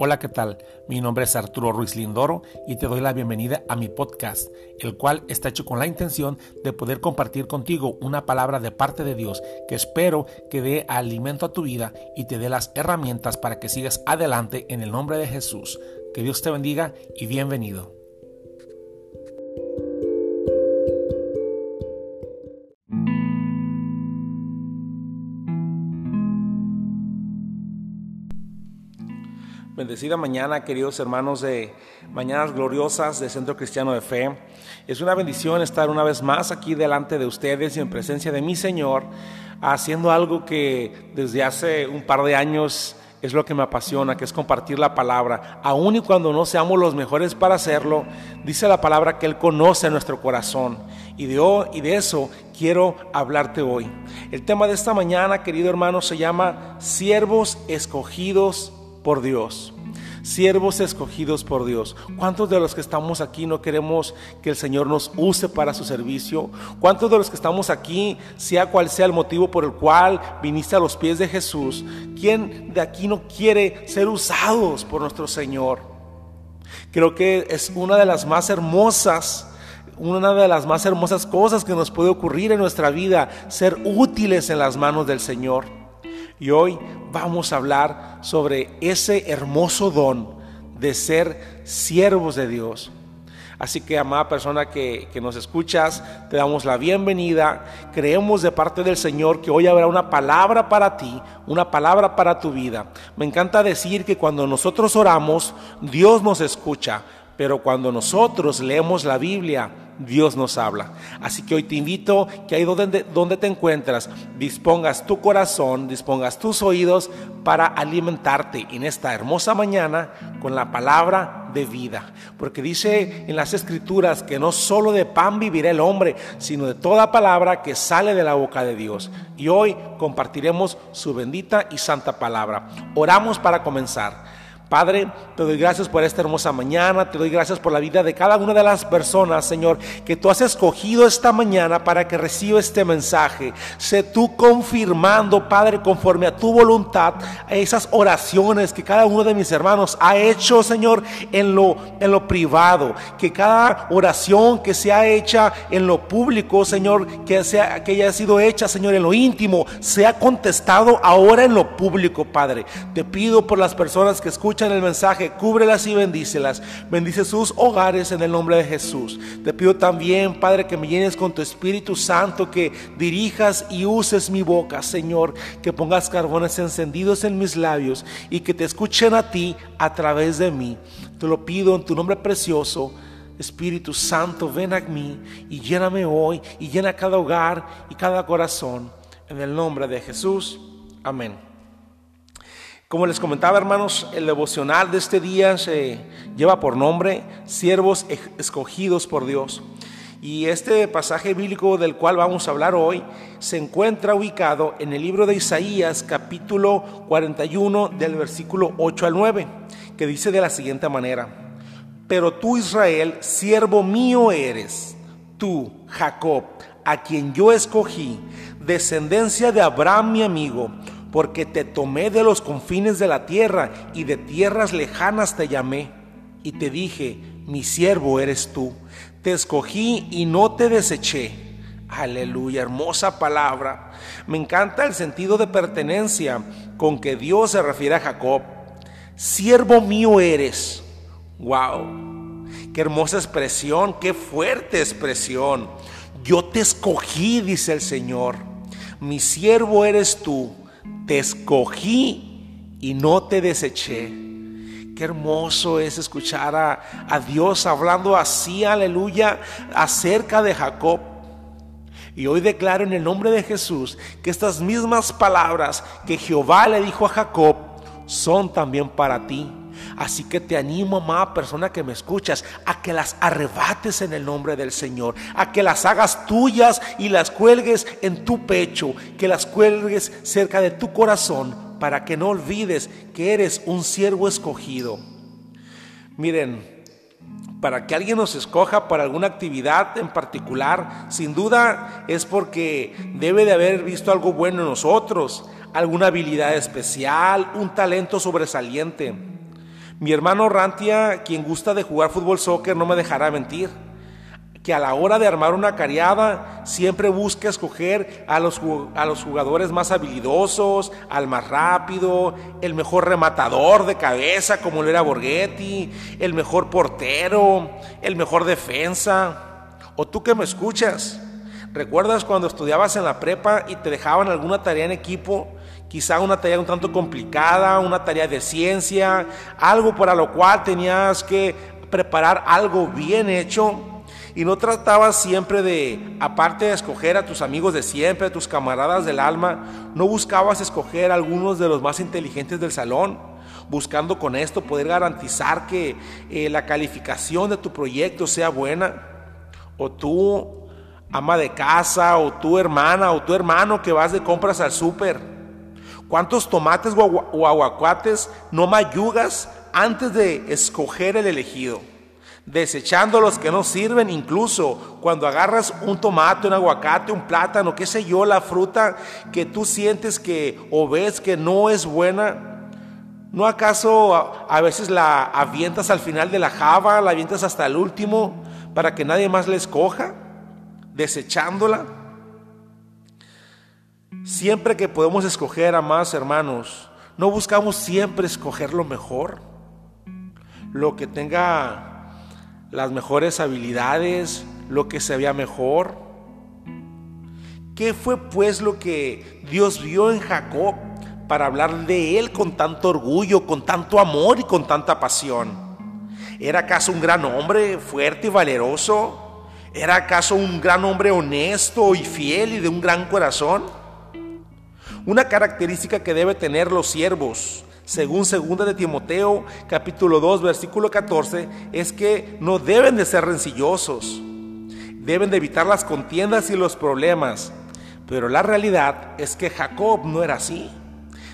Hola, ¿qué tal? Mi nombre es Arturo Ruiz Lindoro y te doy la bienvenida a mi podcast, el cual está hecho con la intención de poder compartir contigo una palabra de parte de Dios que espero que dé alimento a tu vida y te dé las herramientas para que sigas adelante en el nombre de Jesús. Que Dios te bendiga y bienvenido. Bendecida mañana, queridos hermanos de Mañanas Gloriosas de Centro Cristiano de Fe. Es una bendición estar una vez más aquí delante de ustedes y en presencia de mi Señor, haciendo algo que desde hace un par de años es lo que me apasiona, que es compartir la palabra. Aun y cuando no seamos los mejores para hacerlo, dice la palabra que Él conoce nuestro corazón. Y de, y de eso quiero hablarte hoy. El tema de esta mañana, querido hermano, se llama Siervos escogidos por Dios. Siervos escogidos por Dios. ¿Cuántos de los que estamos aquí no queremos que el Señor nos use para su servicio? ¿Cuántos de los que estamos aquí, sea cual sea el motivo por el cual viniste a los pies de Jesús, quién de aquí no quiere ser usados por nuestro Señor? Creo que es una de las más hermosas una de las más hermosas cosas que nos puede ocurrir en nuestra vida, ser útiles en las manos del Señor. Y hoy vamos a hablar sobre ese hermoso don de ser siervos de Dios. Así que, amada persona que, nos escuchas, te damos la bienvenida. Creemos de parte del Señor que hoy habrá una palabra para ti, una palabra para tu vida. Me encanta decir que cuando nosotros oramos, Dios nos escucha, pero cuando nosotros leemos la Biblia, Dios nos habla. Así que hoy te invito que ahí donde, donde te encuentras, dispongas tu corazón, dispongas tus oídos para alimentarte en esta hermosa mañana con la palabra de vida. Porque dice en las escrituras que no solo de pan vivirá el hombre, sino de toda palabra que sale de la boca de Dios. Y hoy compartiremos su bendita y santa palabra. Oramos para comenzar. Padre, te doy gracias por esta hermosa mañana, te doy gracias por la vida de cada una de las personas, Señor, que tú has escogido esta mañana para que reciba este mensaje. Sé tú confirmando, Padre, conforme a tu voluntad, esas oraciones que cada uno de mis hermanos ha hecho, Señor, en lo, en lo privado. Que cada oración que sea hecha en lo público, Señor, que, sea, que haya sido hecha, Señor, en lo íntimo, sea contestado ahora en lo público, Padre. Te pido por las personas que escuchan en el mensaje, cúbrelas y bendícelas. Bendice sus hogares en el nombre de Jesús. Te pido también, Padre, que me llenes con tu Espíritu Santo, que dirijas y uses mi boca, Señor, que pongas carbones encendidos en mis labios y que te escuchen a ti a través de mí. Te lo pido en tu nombre precioso. Espíritu Santo, ven a mí y lléname hoy y llena cada hogar y cada corazón. En el nombre de Jesús. Amén. Como les comentaba, hermanos, el devocional de este día se lleva por nombre Siervos escogidos por Dios. Y este pasaje bíblico del cual vamos a hablar hoy se encuentra ubicado en el libro de Isaías capítulo 41 del versículo 8 al 9, que dice de la siguiente manera, Pero tú Israel, siervo mío eres, tú Jacob, a quien yo escogí, descendencia de Abraham mi amigo, porque te tomé de los confines de la tierra y de tierras lejanas te llamé. Y te dije, mi siervo eres tú. Te escogí y no te deseché. Aleluya, hermosa palabra. Me encanta el sentido de pertenencia con que Dios se refiere a Jacob. Siervo mío eres. Wow, qué hermosa expresión, qué fuerte expresión. Yo te escogí, dice el Señor. Mi siervo eres tú te escogí y no te deseché. Qué hermoso es escuchar a, Dios hablando así, aleluya, acerca de Jacob. Y hoy declaro en el nombre de Jesús que estas mismas palabras que Jehová le dijo a Jacob son también para ti. Así que te animo, amada persona que me escuchas, a que las arrebates en el nombre del Señor, a que las hagas tuyas y las cuelgues en tu pecho, que las cuelgues cerca de tu corazón, para que no olvides que eres un siervo escogido. Miren, para que alguien nos escoja para alguna actividad en particular, sin duda es porque debe de haber visto algo bueno en nosotros, alguna habilidad especial, un talento sobresaliente. Mi hermano Rantia, quien gusta de jugar fútbol soccer, no me dejará mentir que a la hora de armar una cariada siempre busca escoger a los, a los jugadores más habilidosos, al más rápido, el mejor rematador de cabeza como lo era Borghetti, el mejor portero, el mejor defensa. O tú que me escuchas, ¿recuerdas cuando estudiabas en la prepa y te dejaban alguna tarea en equipo? Quizá una tarea un tanto complicada, una tarea de ciencia, algo para lo cual tenías que preparar algo bien hecho y no tratabas siempre de, aparte de escoger a tus amigos de siempre, a tus camaradas del alma, no buscabas escoger a algunos de los más inteligentes del salón, buscando con esto poder garantizar que eh, la calificación de tu proyecto sea buena. O tú, ama de casa, o tu hermana, o tu hermano que vas de compras al súper. ¿Cuántos tomates o aguacates no mayugas antes de escoger el elegido? desechando los que no sirven, incluso cuando agarras un tomate, un aguacate, un plátano, qué sé yo, la fruta que tú sientes que o ves que no es buena, ¿no acaso a, veces la avientas al final de la java, la avientas hasta el último para que nadie más la escoja, desechándola? Siempre que podemos escoger a más hermanos, no buscamos siempre escoger lo mejor, lo que tenga las mejores habilidades, lo que se veía mejor. ¿Qué fue pues lo que Dios vio en Jacob para hablar de él con tanto orgullo, con tanto amor y con tanta pasión? ¿Era acaso un gran hombre fuerte y valeroso? ¿Era acaso un gran hombre honesto y fiel y de un gran corazón? Una característica que debe tener los siervos según segunda de Timoteo capítulo 2 versículo 14, es que no deben de ser rencillosos, deben de evitar las contiendas y los problemas. Pero la realidad es que Jacob no era así.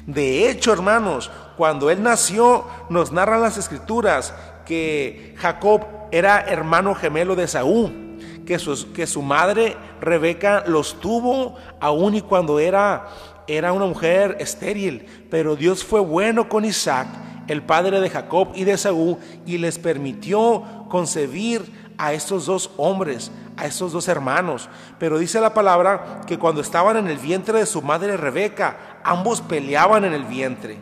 De hecho, hermanos, cuando él nació, nos narran las escrituras que Jacob era hermano gemelo de Saúl, que su, que su madre Rebeca los tuvo aún y cuando era era una mujer estéril, pero Dios fue bueno con Isaac, el padre de Jacob y de Saúl, y les permitió concebir a estos dos hombres, a estos dos hermanos. Pero dice la palabra que cuando estaban en el vientre de su madre Rebeca, ambos peleaban en el vientre.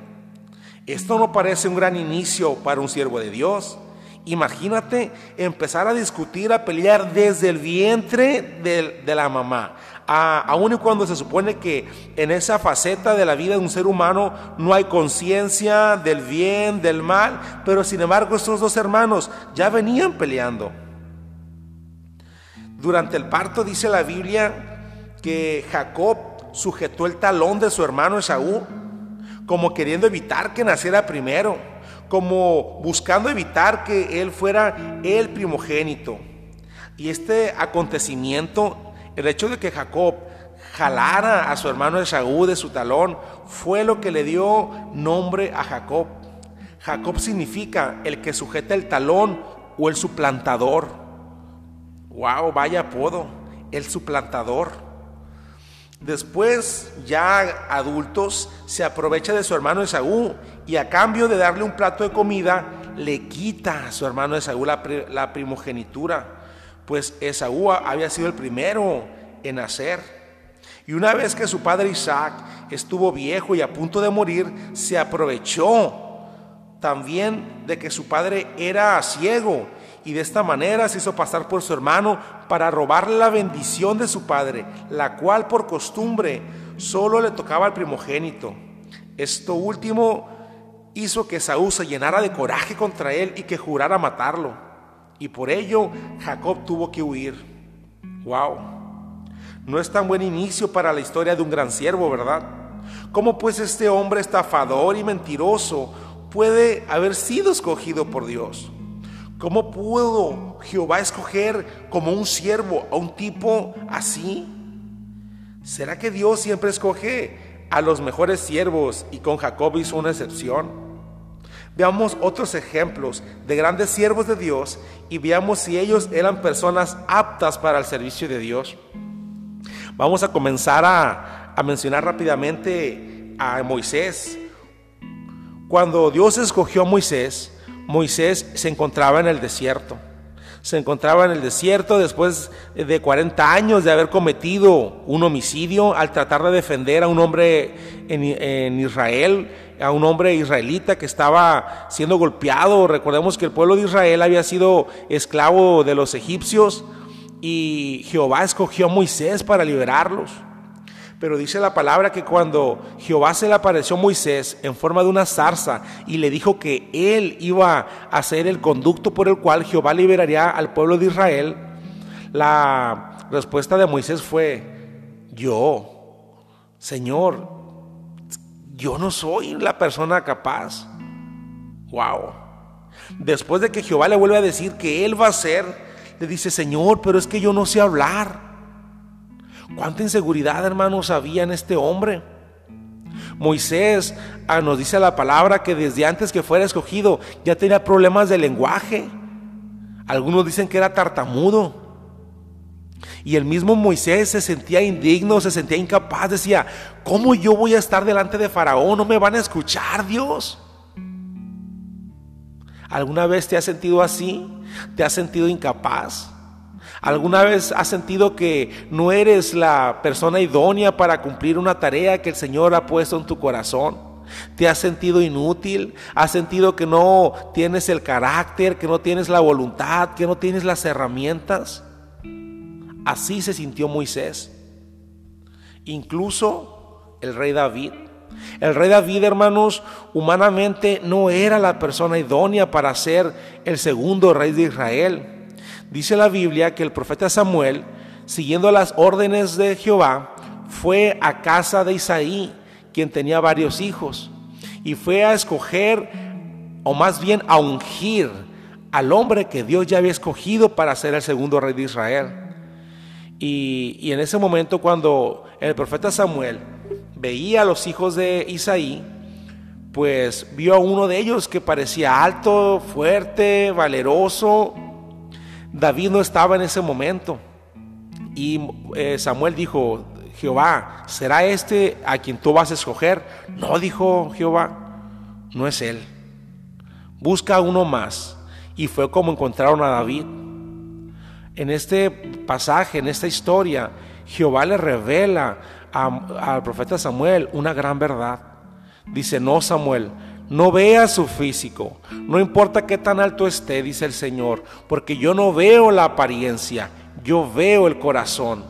Esto no parece un gran inicio para un siervo de Dios. Imagínate empezar a discutir, a pelear desde el vientre de, la mamá aun y cuando se supone que en esa faceta de la vida de un ser humano no hay conciencia del bien, del mal, pero sin embargo estos dos hermanos ya venían peleando. Durante el parto dice la Biblia que Jacob sujetó el talón de su hermano Esaú, como queriendo evitar que naciera primero, como buscando evitar que él fuera el primogénito. Y este acontecimiento el hecho de que Jacob jalara a su hermano Esaú de su talón fue lo que le dio nombre a Jacob. Jacob significa el que sujeta el talón o el suplantador. Wow, vaya apodo, el suplantador. Después, ya adultos, se aprovecha de su hermano Esaú y a cambio de darle un plato de comida, le quita a su hermano Esaú la, primogenitura pues Esaú había sido el primero en nacer. Y una vez que su padre Isaac estuvo viejo y a punto de morir, se aprovechó también de que su padre era ciego y de esta manera se hizo pasar por su hermano para robarle la bendición de su padre, la cual por costumbre solo le tocaba al primogénito. Esto último hizo que Saúl se llenara de coraje contra él y que jurara matarlo y por ello Jacob tuvo que huir. Wow. No es tan buen inicio para la historia de un gran siervo, ¿verdad? ¿Cómo pues este hombre estafador y mentiroso puede haber sido escogido por Dios? ¿Cómo pudo Jehová escoger como un siervo a un tipo así? ¿Será que Dios siempre escoge a los mejores siervos y con Jacob hizo una excepción? Veamos otros ejemplos de grandes siervos de Dios y veamos si ellos eran personas aptas para el servicio de Dios. Vamos a comenzar a, mencionar rápidamente a Moisés. Cuando Dios escogió a Moisés, Moisés se encontraba en el desierto. Se encontraba en el desierto después de 40 años de haber cometido un homicidio al tratar de defender a un hombre en, Israel, a un hombre israelita que estaba siendo golpeado. Recordemos que el pueblo de Israel había sido esclavo de los egipcios y Jehová escogió a Moisés para liberarlos. Pero dice la palabra que cuando Jehová se le apareció a Moisés en forma de una zarza y le dijo que él iba a ser el conducto por el cual Jehová liberaría al pueblo de Israel, la respuesta de Moisés fue, yo, Señor, yo no soy la persona capaz. Wow. Después de que Jehová le vuelve a decir que él va a ser, le dice, Señor, pero es que yo no sé hablar. ¿Cuánta inseguridad, hermanos, había en este hombre? Moisés ah, nos dice la palabra que desde antes que fuera escogido ya tenía problemas de lenguaje. Algunos dicen que era tartamudo. Y el mismo Moisés se sentía indigno, se sentía incapaz, decía, ¿cómo yo voy a estar delante de Faraón? ¿No me van a escuchar, Dios? ¿Alguna vez te has sentido así? ¿Te has sentido incapaz? ¿Alguna vez has sentido que no eres la persona idónea para cumplir una tarea que el Señor ha puesto en tu corazón? ¿Te has sentido inútil? ¿Has sentido que no tienes el carácter, que no tienes la voluntad, que no tienes las herramientas? Así se sintió Moisés. Incluso el rey David. El rey David, hermanos, humanamente no era la persona idónea para ser el segundo rey de Israel. Dice la Biblia que el profeta Samuel, siguiendo las órdenes de Jehová, fue a casa de Isaí, quien tenía varios hijos, y fue a escoger, o más bien a ungir, al hombre que Dios ya había escogido para ser el segundo rey de Israel. Y, en ese momento cuando el profeta Samuel veía a los hijos de Isaí, pues vio a uno de ellos que parecía alto, fuerte, valeroso, David no estaba en ese momento. Y eh, Samuel dijo, Jehová, ¿será este a quien tú vas a escoger? No, dijo Jehová, no es él. Busca uno más. Y fue como encontraron a David. En este pasaje, en esta historia, Jehová le revela al profeta Samuel una gran verdad. Dice, no Samuel, no vea su físico, no importa qué tan alto esté, dice el Señor, porque yo no veo la apariencia, yo veo el corazón.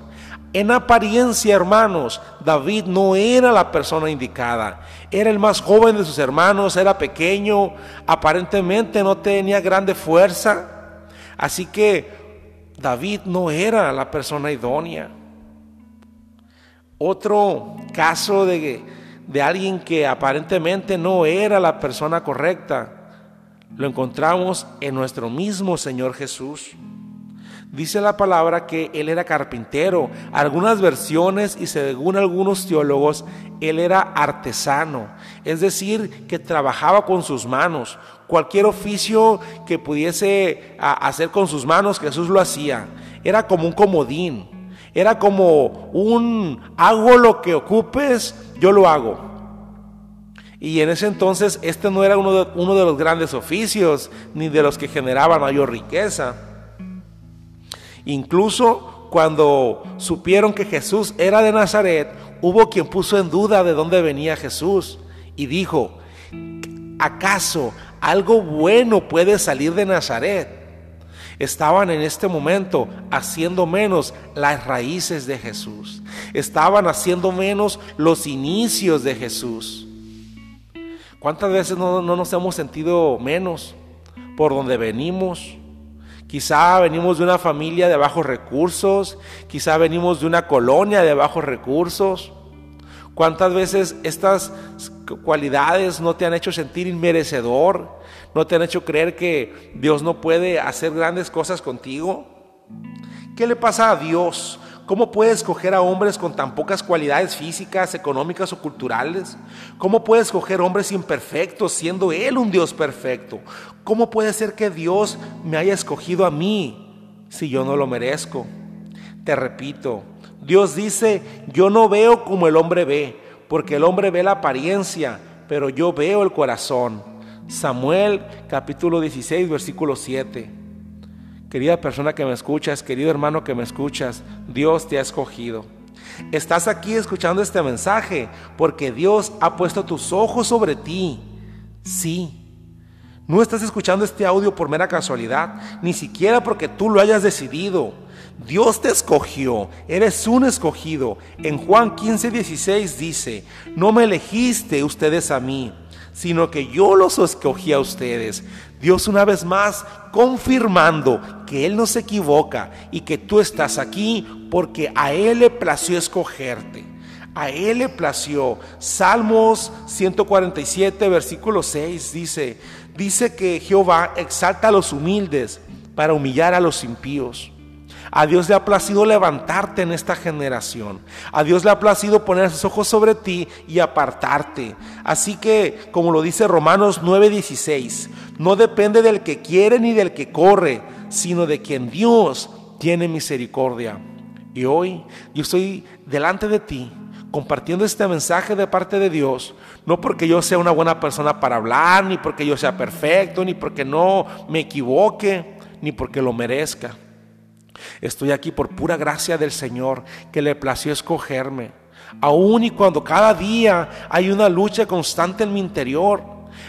En apariencia, hermanos, David no era la persona indicada. Era el más joven de sus hermanos, era pequeño, aparentemente no tenía grande fuerza. Así que David no era la persona idónea. Otro caso de de alguien que aparentemente no era la persona correcta, lo encontramos en nuestro mismo Señor Jesús. Dice la palabra que Él era carpintero. Algunas versiones y según algunos teólogos, Él era artesano. Es decir, que trabajaba con sus manos. Cualquier oficio que pudiese hacer con sus manos, Jesús lo hacía. Era como un comodín. Era como un hago lo que ocupes, yo lo hago. Y en ese entonces este no era uno de, uno de los grandes oficios, ni de los que generaban mayor riqueza. Incluso cuando supieron que Jesús era de Nazaret, hubo quien puso en duda de dónde venía Jesús y dijo, ¿acaso algo bueno puede salir de Nazaret? Estaban en este momento haciendo menos las raíces de Jesús. Estaban haciendo menos los inicios de Jesús. ¿Cuántas veces no, nos hemos sentido menos por donde venimos? Quizá venimos de una familia de bajos recursos, quizá venimos de una colonia de bajos recursos. ¿Cuántas veces estas cualidades no te han hecho sentir inmerecedor? ¿No te han hecho creer que Dios no puede hacer grandes cosas contigo? ¿Qué le pasa a Dios? ¿Cómo puede escoger a hombres con tan pocas cualidades físicas, económicas o culturales? ¿Cómo puede escoger hombres imperfectos siendo Él un Dios perfecto? ¿Cómo puede ser que Dios me haya escogido a mí si yo no lo merezco? Te repito, Dios dice, yo no veo como el hombre ve, porque el hombre ve la apariencia, pero yo veo el corazón. Samuel capítulo 16, versículo 7. Querida persona que me escuchas, querido hermano que me escuchas, Dios te ha escogido. Estás aquí escuchando este mensaje porque Dios ha puesto tus ojos sobre ti. Sí. No estás escuchando este audio por mera casualidad, ni siquiera porque tú lo hayas decidido. Dios te escogió, eres un escogido. En Juan 15, 16 dice, no me elegiste ustedes a mí, sino que yo los escogí a ustedes. Dios una vez más confirmando que Él no se equivoca y que tú estás aquí porque a Él le plació escogerte. A Él le plació. Salmos 147, versículo 6 dice, dice que Jehová exalta a los humildes para humillar a los impíos. A Dios le ha placido levantarte en esta generación. A Dios le ha placido poner sus ojos sobre ti y apartarte. Así que, como lo dice Romanos 9:16, no depende del que quiere ni del que corre, sino de quien Dios tiene misericordia. Y hoy yo estoy delante de ti compartiendo este mensaje de parte de Dios, no porque yo sea una buena persona para hablar, ni porque yo sea perfecto, ni porque no me equivoque, ni porque lo merezca. Estoy aquí por pura gracia del Señor que le plació escogerme. Aún y cuando cada día hay una lucha constante en mi interior,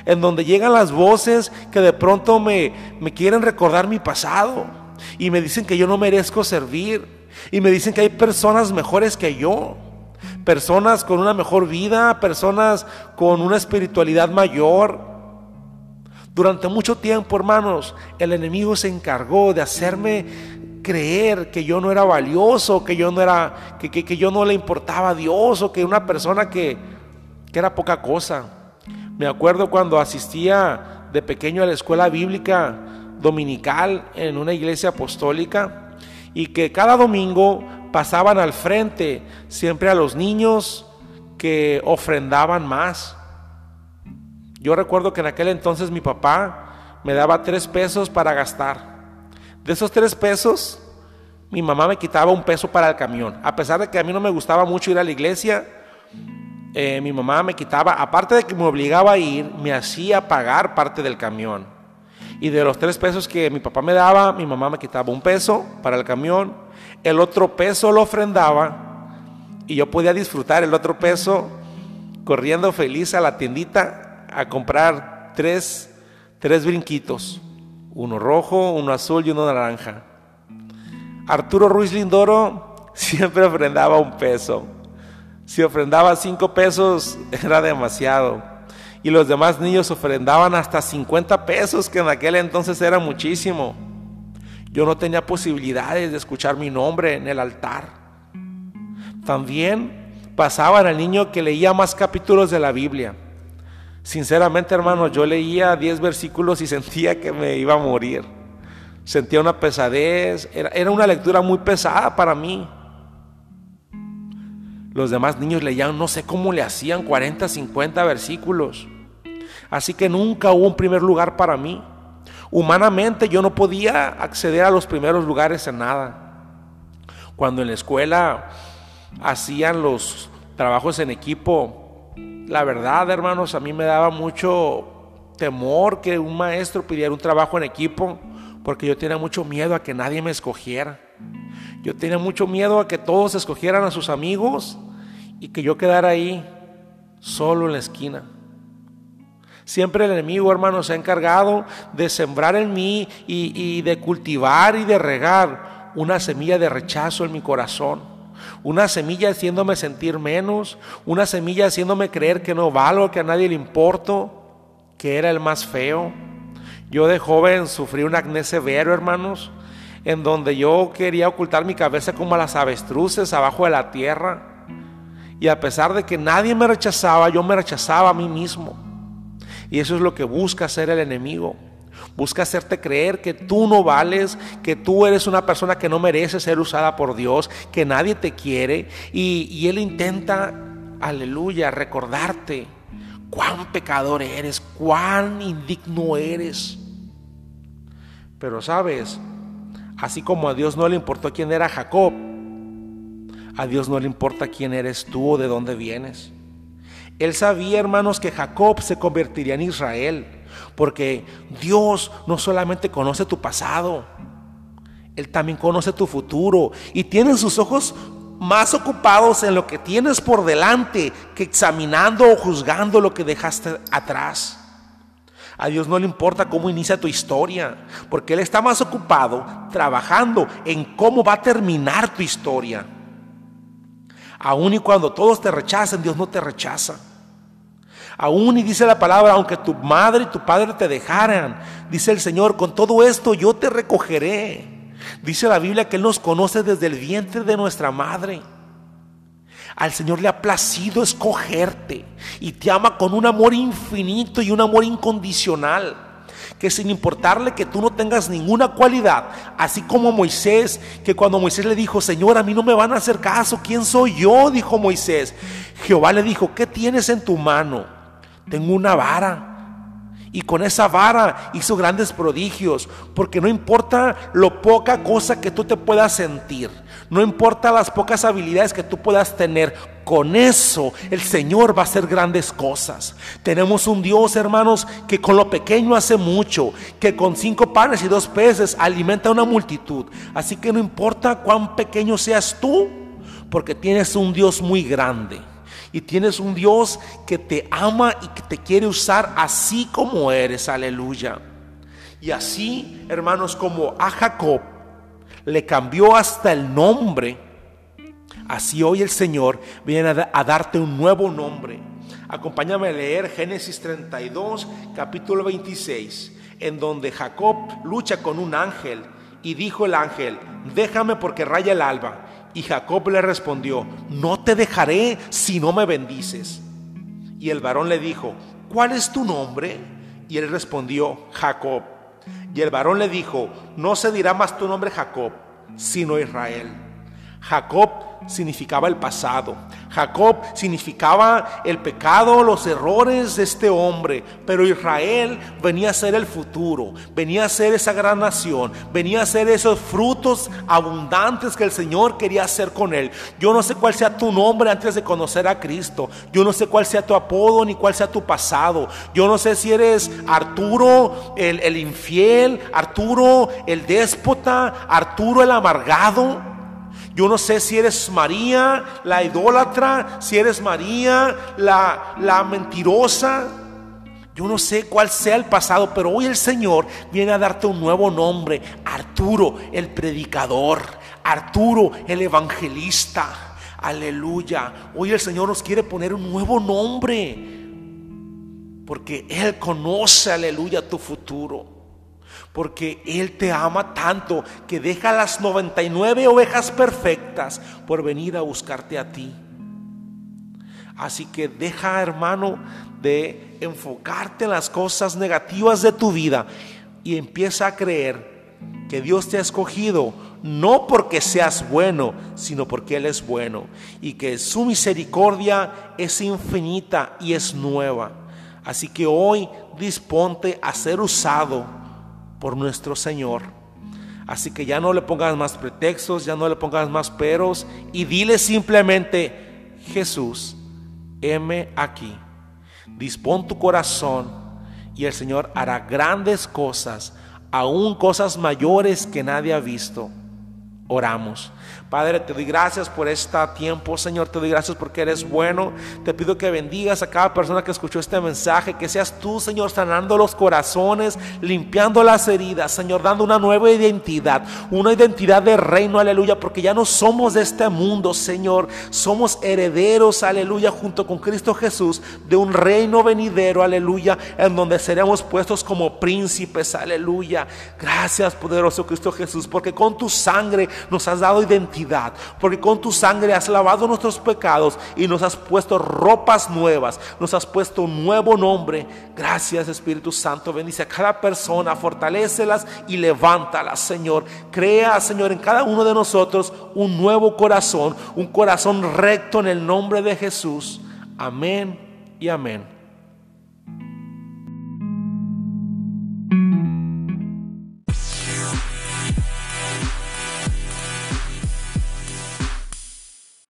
en donde llegan las voces que de pronto me, me quieren recordar mi pasado y me dicen que yo no merezco servir y me dicen que hay personas mejores que yo, personas con una mejor vida, personas con una espiritualidad mayor. Durante mucho tiempo, hermanos, el enemigo se encargó de hacerme creer que yo no era valioso, que yo no era, que, que, yo no le importaba a Dios o que una persona que, que era poca cosa. Me acuerdo cuando asistía de pequeño a la escuela bíblica dominical en una iglesia apostólica y que cada domingo pasaban al frente siempre a los niños que ofrendaban más. Yo recuerdo que en aquel entonces mi papá me daba tres pesos para gastar. De esos tres pesos, mi mamá me quitaba un peso para el camión. A pesar de que a mí no me gustaba mucho ir a la iglesia, eh, mi mamá me quitaba, aparte de que me obligaba a ir, me hacía pagar parte del camión. Y de los tres pesos que mi papá me daba, mi mamá me quitaba un peso para el camión, el otro peso lo ofrendaba y yo podía disfrutar el otro peso corriendo feliz a la tiendita a comprar tres, tres brinquitos uno rojo, uno azul y uno naranja. Arturo Ruiz Lindoro siempre ofrendaba un peso. Si ofrendaba cinco pesos era demasiado. Y los demás niños ofrendaban hasta 50 pesos, que en aquel entonces era muchísimo. Yo no tenía posibilidades de escuchar mi nombre en el altar. También pasaban al niño que leía más capítulos de la Biblia. Sinceramente, hermano, yo leía 10 versículos y sentía que me iba a morir. Sentía una pesadez, era, era una lectura muy pesada para mí. Los demás niños leían, no sé cómo le hacían 40, 50 versículos. Así que nunca hubo un primer lugar para mí. Humanamente yo no podía acceder a los primeros lugares en nada. Cuando en la escuela hacían los trabajos en equipo, la verdad, hermanos, a mí me daba mucho temor que un maestro pidiera un trabajo en equipo porque yo tenía mucho miedo a que nadie me escogiera. Yo tenía mucho miedo a que todos escogieran a sus amigos y que yo quedara ahí solo en la esquina. Siempre el enemigo, hermanos, se ha encargado de sembrar en mí y, y de cultivar y de regar una semilla de rechazo en mi corazón una semilla haciéndome sentir menos, una semilla haciéndome creer que no valgo, que a nadie le importo, que era el más feo. Yo de joven sufrí un acné severo, hermanos, en donde yo quería ocultar mi cabeza como a las avestruces abajo de la tierra. Y a pesar de que nadie me rechazaba, yo me rechazaba a mí mismo. Y eso es lo que busca hacer el enemigo. Busca hacerte creer que tú no vales, que tú eres una persona que no merece ser usada por Dios, que nadie te quiere. Y, Él intenta, aleluya, recordarte cuán pecador eres, cuán indigno eres. Pero sabes, así como a Dios no le importó quién era Jacob, a Dios no le importa quién eres tú o de dónde vienes. Él sabía, hermanos, que Jacob se convertiría en Israel Porque Dios no solamente conoce tu pasado, Él también conoce tu futuro y tiene sus ojos más ocupados en lo que tienes por delante que examinando o juzgando lo que dejaste atrás. A Dios no le importa cómo inicia tu historia, porque Él está más ocupado trabajando en cómo va a terminar tu historia. Aún y cuando todos te rechacen, Dios no te rechaza. Aún y dice la palabra, aunque tu madre y tu padre te dejaran, dice el Señor, con todo esto yo te recogeré. Dice la Biblia que Él nos conoce desde el vientre de nuestra madre. Al Señor le ha placido escogerte y te ama con un amor infinito y un amor incondicional. Que sin importarle que tú no tengas ninguna cualidad, así como Moisés, que cuando Moisés le dijo, Señor, a mí no me van a hacer caso, ¿quién soy yo? Dijo Moisés. Jehová le dijo, ¿qué tienes en tu mano? Tengo una vara y con esa vara hizo grandes prodigios, porque no importa lo poca cosa que tú te puedas sentir, no importa las pocas habilidades que tú puedas tener, con eso el Señor va a hacer grandes cosas. Tenemos un Dios, hermanos, que con lo pequeño hace mucho, que con cinco panes y dos peces alimenta a una multitud. Así que no importa cuán pequeño seas tú, porque tienes un Dios muy grande. Y tienes un Dios que te ama y que te quiere usar así como eres, aleluya. Y así, hermanos, como a Jacob le cambió hasta el nombre, así hoy el Señor viene a, darte un nuevo nombre. Acompáñame a leer Génesis 32, capítulo 26, en donde Jacob lucha con un ángel y dijo el ángel, déjame porque raya el alba. Y Jacob le respondió, no te dejaré si no me bendices. Y el varón le dijo, ¿cuál es tu nombre? Y él respondió, Jacob. Y el varón le dijo, no se dirá más tu nombre Jacob, sino Israel. Jacob significaba el pasado. Jacob significaba el pecado, los errores de este hombre. Pero Israel venía a ser el futuro, venía a ser esa gran nación, venía a ser esos frutos abundantes que el Señor quería hacer con él. Yo no sé cuál sea tu nombre antes de conocer a Cristo. Yo no sé cuál sea tu apodo ni cuál sea tu pasado. Yo no sé si eres Arturo el, el infiel, Arturo el déspota, Arturo el amargado. Yo no sé si eres María, la idólatra, si eres María, la, la mentirosa. Yo no sé cuál sea el pasado, pero hoy el Señor viene a darte un nuevo nombre. Arturo, el predicador. Arturo, el evangelista. Aleluya. Hoy el Señor nos quiere poner un nuevo nombre. Porque Él conoce, aleluya, tu futuro. Porque Él te ama tanto que deja las 99 ovejas perfectas por venir a buscarte a ti. Así que deja, hermano, de enfocarte en las cosas negativas de tu vida y empieza a creer que Dios te ha escogido no porque seas bueno, sino porque Él es bueno y que su misericordia es infinita y es nueva. Así que hoy disponte a ser usado por nuestro Señor. Así que ya no le pongas más pretextos, ya no le pongas más peros y dile simplemente, Jesús, heme aquí. Dispón tu corazón y el Señor hará grandes cosas, aún cosas mayores que nadie ha visto. Oramos. Padre, te doy gracias por este tiempo, Señor. Te doy gracias porque eres bueno. Te pido que bendigas a cada persona que escuchó este mensaje. Que seas tú, Señor, sanando los corazones, limpiando las heridas, Señor, dando una nueva identidad. Una identidad de reino, aleluya. Porque ya no somos de este mundo, Señor. Somos herederos, aleluya, junto con Cristo Jesús, de un reino venidero, aleluya, en donde seremos puestos como príncipes, aleluya. Gracias, poderoso Cristo Jesús, porque con tu sangre nos has dado identidad porque con tu sangre has lavado nuestros pecados y nos has puesto ropas nuevas, nos has puesto un nuevo nombre. Gracias Espíritu Santo, bendice a cada persona, fortalecelas y levántalas, Señor. Crea, Señor, en cada uno de nosotros un nuevo corazón, un corazón recto en el nombre de Jesús. Amén y amén.